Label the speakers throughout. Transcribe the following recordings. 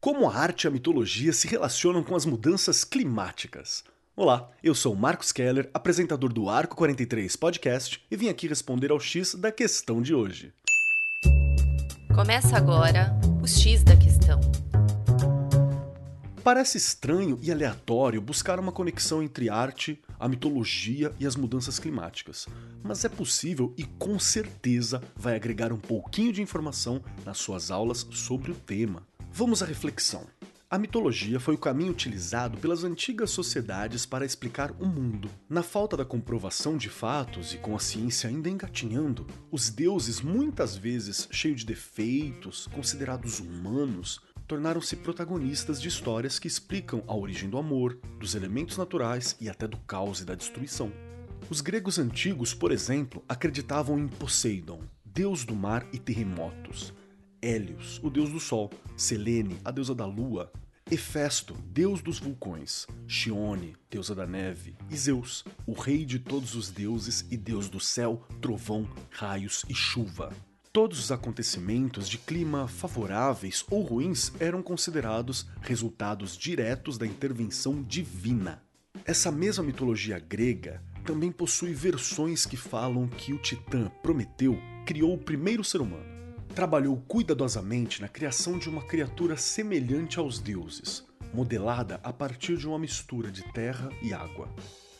Speaker 1: Como a arte e a mitologia se relacionam com as mudanças climáticas? Olá, eu sou Marcos Keller, apresentador do Arco 43 Podcast, e vim aqui responder ao X da questão de hoje.
Speaker 2: Começa agora o X da questão.
Speaker 1: Parece estranho e aleatório buscar uma conexão entre arte, a mitologia e as mudanças climáticas, mas é possível e com certeza vai agregar um pouquinho de informação nas suas aulas sobre o tema. Vamos à reflexão. A mitologia foi o caminho utilizado pelas antigas sociedades para explicar o mundo. Na falta da comprovação de fatos e com a ciência ainda engatinhando, os deuses, muitas vezes cheios de defeitos, considerados humanos, tornaram-se protagonistas de histórias que explicam a origem do amor, dos elementos naturais e até do caos e da destruição. Os gregos antigos, por exemplo, acreditavam em Poseidon, deus do mar e terremotos, Hélios, o deus do sol, Selene, a deusa da lua, Hefesto, deus dos vulcões, Chione, deusa da neve, e Zeus, o rei de todos os deuses e deus do céu, trovão, raios e chuva. Todos os acontecimentos de clima favoráveis ou ruins eram considerados resultados diretos da intervenção divina. Essa mesma mitologia grega também possui versões que falam que o titã Prometeu criou o primeiro ser humano trabalhou cuidadosamente na criação de uma criatura semelhante aos deuses, modelada a partir de uma mistura de terra e água.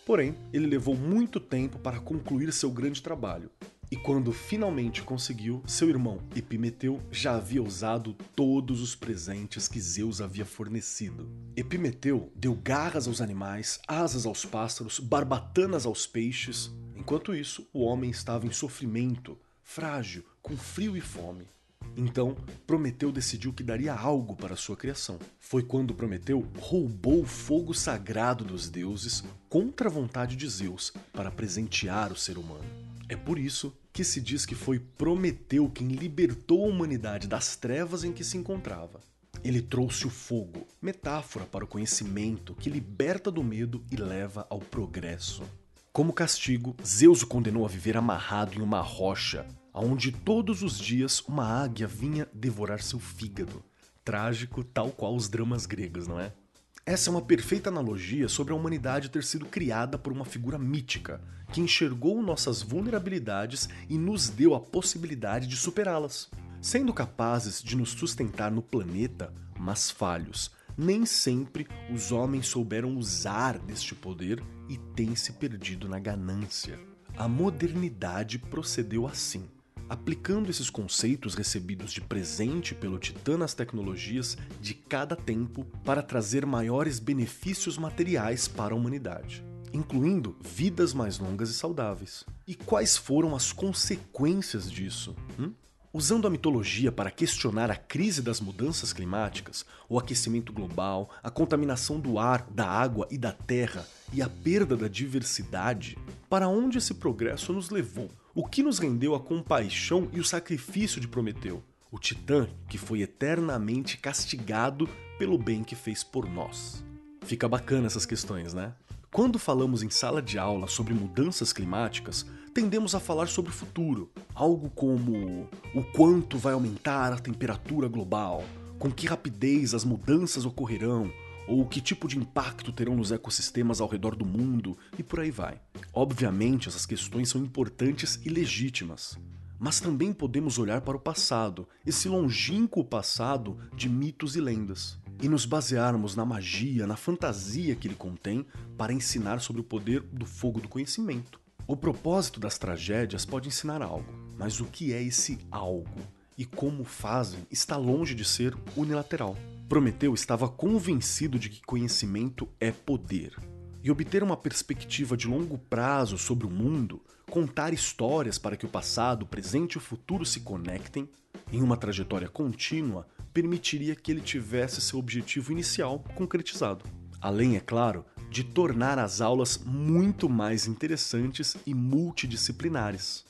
Speaker 1: Porém, ele levou muito tempo para concluir seu grande trabalho, e quando finalmente conseguiu, seu irmão Epimeteu já havia usado todos os presentes que Zeus havia fornecido. Epimeteu deu garras aos animais, asas aos pássaros, barbatanas aos peixes. Enquanto isso, o homem estava em sofrimento, frágil, com frio e fome. Então, Prometeu decidiu que daria algo para sua criação. Foi quando Prometeu roubou o fogo sagrado dos deuses contra a vontade de Zeus para presentear o ser humano. É por isso que se diz que foi Prometeu quem libertou a humanidade das trevas em que se encontrava. Ele trouxe o fogo, metáfora para o conhecimento que liberta do medo e leva ao progresso. Como castigo, Zeus o condenou a viver amarrado em uma rocha, onde todos os dias uma águia vinha devorar seu fígado. Trágico, tal qual os dramas gregos, não é? Essa é uma perfeita analogia sobre a humanidade ter sido criada por uma figura mítica, que enxergou nossas vulnerabilidades e nos deu a possibilidade de superá-las. Sendo capazes de nos sustentar no planeta, mas falhos, nem sempre os homens souberam usar deste poder e têm se perdido na ganância. A modernidade procedeu assim aplicando esses conceitos recebidos de presente pelo Titã nas tecnologias de cada tempo para trazer maiores benefícios materiais para a humanidade, incluindo vidas mais longas e saudáveis. E quais foram as consequências disso? Hum? Usando a mitologia para questionar a crise das mudanças climáticas, o aquecimento global, a contaminação do ar, da água e da terra e a perda da diversidade, para onde esse progresso nos levou? O que nos rendeu a compaixão e o sacrifício de Prometeu? O titã que foi eternamente castigado pelo bem que fez por nós. Fica bacana essas questões, né? Quando falamos em sala de aula sobre mudanças climáticas, tendemos a falar sobre o futuro, algo como o quanto vai aumentar a temperatura global, com que rapidez as mudanças ocorrerão, ou que tipo de impacto terão nos ecossistemas ao redor do mundo e por aí vai. Obviamente, essas questões são importantes e legítimas, mas também podemos olhar para o passado, esse longínquo passado de mitos e lendas, e nos basearmos na magia, na fantasia que ele contém para ensinar sobre o poder do fogo do conhecimento. O propósito das tragédias pode ensinar algo, mas o que é esse algo e como fazem está longe de ser unilateral. Prometeu estava convencido de que conhecimento é poder. E obter uma perspectiva de longo prazo sobre o mundo, contar histórias para que o passado, o presente e o futuro se conectem, em uma trajetória contínua, permitiria que ele tivesse seu objetivo inicial concretizado. Além, é claro, de tornar as aulas muito mais interessantes e multidisciplinares.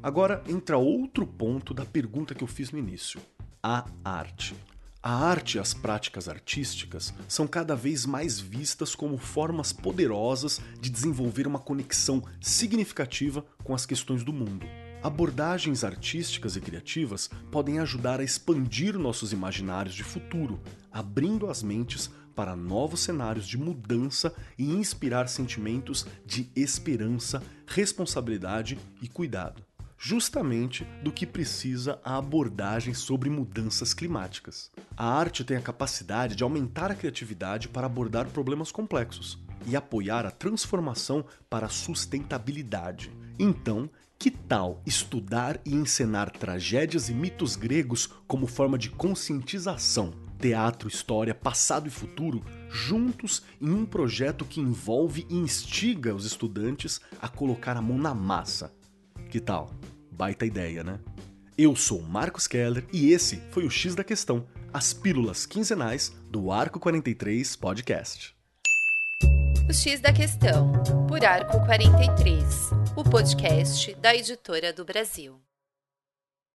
Speaker 1: Agora entra outro ponto da pergunta que eu fiz no início: a arte. A arte e as práticas artísticas são cada vez mais vistas como formas poderosas de desenvolver uma conexão significativa com as questões do mundo. Abordagens artísticas e criativas podem ajudar a expandir nossos imaginários de futuro, abrindo as mentes para novos cenários de mudança e inspirar sentimentos de esperança, responsabilidade e cuidado. Justamente do que precisa a abordagem sobre mudanças climáticas. A arte tem a capacidade de aumentar a criatividade para abordar problemas complexos e apoiar a transformação para a sustentabilidade. Então, que tal estudar e encenar tragédias e mitos gregos como forma de conscientização? Teatro, história, passado e futuro, juntos em um projeto que envolve e instiga os estudantes a colocar a mão na massa. Que tal? Baita ideia, né? Eu sou Marcos Keller e esse foi o X da Questão, as pílulas quinzenais do Arco 43 Podcast.
Speaker 2: O X da Questão, por Arco 43, o podcast da Editora do Brasil.